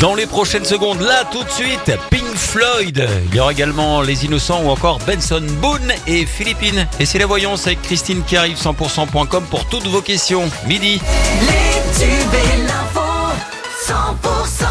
Dans les prochaines secondes, là tout de suite, Pink Floyd. Il y aura également Les Innocents ou encore Benson Boone et Philippines. Et c'est la voyance avec Christine qui arrive 100%.com pour toutes vos questions. Midi. Les tubes et l'info 100%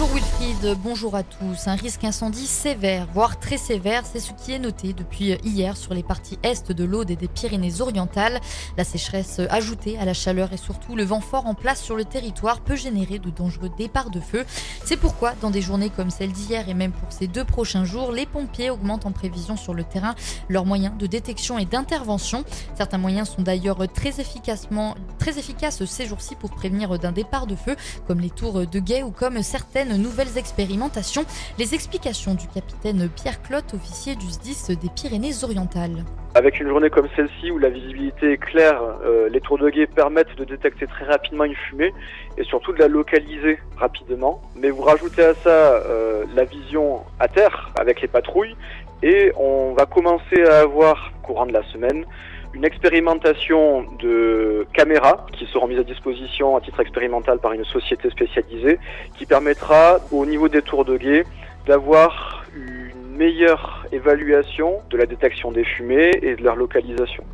Bonjour Wilfried, bonjour à tous. Un risque incendie sévère, voire très sévère, c'est ce qui est noté depuis hier sur les parties est de l'Aude et des Pyrénées-Orientales. La sécheresse ajoutée à la chaleur et surtout le vent fort en place sur le territoire peut générer de dangereux départs de feu. C'est pourquoi dans des journées comme celle d'hier et même pour ces deux prochains jours, les pompiers augmentent en prévision sur le terrain leurs moyens de détection et d'intervention. Certains moyens sont d'ailleurs très efficacement très efficaces ces jours-ci pour prévenir d'un départ de feu, comme les tours de guet ou comme certaines nouvelles expérimentations. Les explications du capitaine Pierre Clotte, officier du SDIS des Pyrénées-Orientales. Avec une journée comme celle-ci où la visibilité est claire, euh, les tours de guet permettent de détecter très rapidement une fumée et surtout de la localiser rapidement. Mais vous rajoutez à ça euh, la vision à terre avec les patrouilles et on va commencer à avoir, courant de la semaine, une expérimentation de caméras qui seront mises à disposition à titre expérimental par une société spécialisée qui permettra au niveau des tours de guet d'avoir une meilleure évaluation de la détection des fumées et de leur localisation.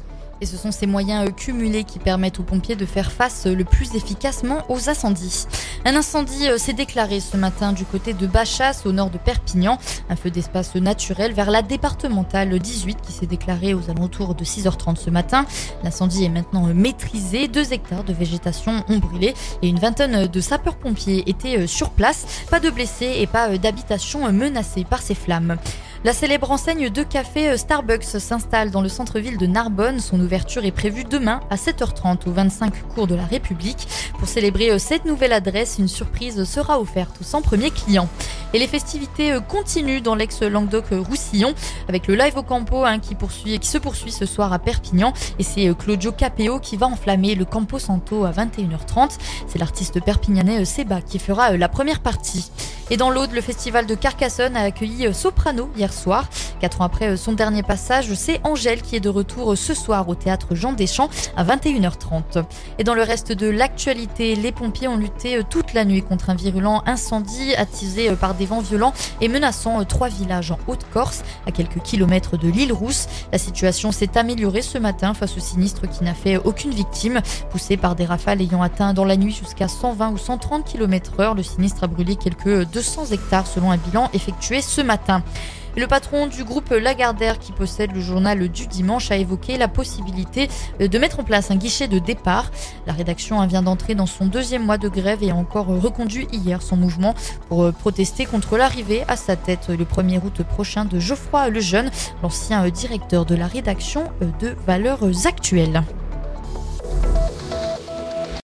Et ce sont ces moyens euh, cumulés qui permettent aux pompiers de faire face euh, le plus efficacement aux incendies. Un incendie euh, s'est déclaré ce matin du côté de Bachas, au nord de Perpignan. Un feu d'espace naturel vers la départementale 18 qui s'est déclaré aux alentours de 6h30 ce matin. L'incendie est maintenant maîtrisé. Deux hectares de végétation ont brûlé et une vingtaine de sapeurs-pompiers étaient sur place. Pas de blessés et pas d'habitation menacée par ces flammes. La célèbre enseigne de café Starbucks s'installe dans le centre-ville de Narbonne. Son ouverture est prévue demain à 7h30 au 25 cours de la République. Pour célébrer cette nouvelle adresse, une surprise sera offerte aux 100 premiers clients. Et les festivités continuent dans l'ex-Languedoc-Roussillon avec le live au Campo hein, qui, se poursuit ce soir à Perpignan. Et c'est Claudio Capeo qui va enflammer le Campo Santo à 21h30. C'est l'artiste perpignanais Seba qui fera la première partie. Et dans l'Aude, le festival de Carcassonne a accueilli Soprano hier soir. Quatre ans après son dernier passage, c'est Angèle qui est de retour ce soir au théâtre Jean Deschamps à 21h30. Et dans le reste de l'actualité, les pompiers ont lutté toute la nuit contre un virulent incendie attisé par des vents violents et menaçant trois villages en Haute-Corse, à quelques kilomètres de l'île Rousse. La situation s'est améliorée ce matin face au sinistre qui n'a fait aucune victime. Poussé par des rafales ayant atteint dans la nuit jusqu'à 120 ou 130 km heure, le sinistre a brûlé quelques 200 hectares selon un bilan effectué ce matin. Le patron du groupe Lagardère, qui possède le journal du dimanche, a évoqué la possibilité de mettre en place un guichet de départ. La rédaction vient d'entrer dans son deuxième mois de grève et a encore reconduit hier son mouvement pour protester contre l'arrivée à sa tête le 1er août prochain de Geoffroy Lejeune, l'ancien directeur de la rédaction de Valeurs Actuelles.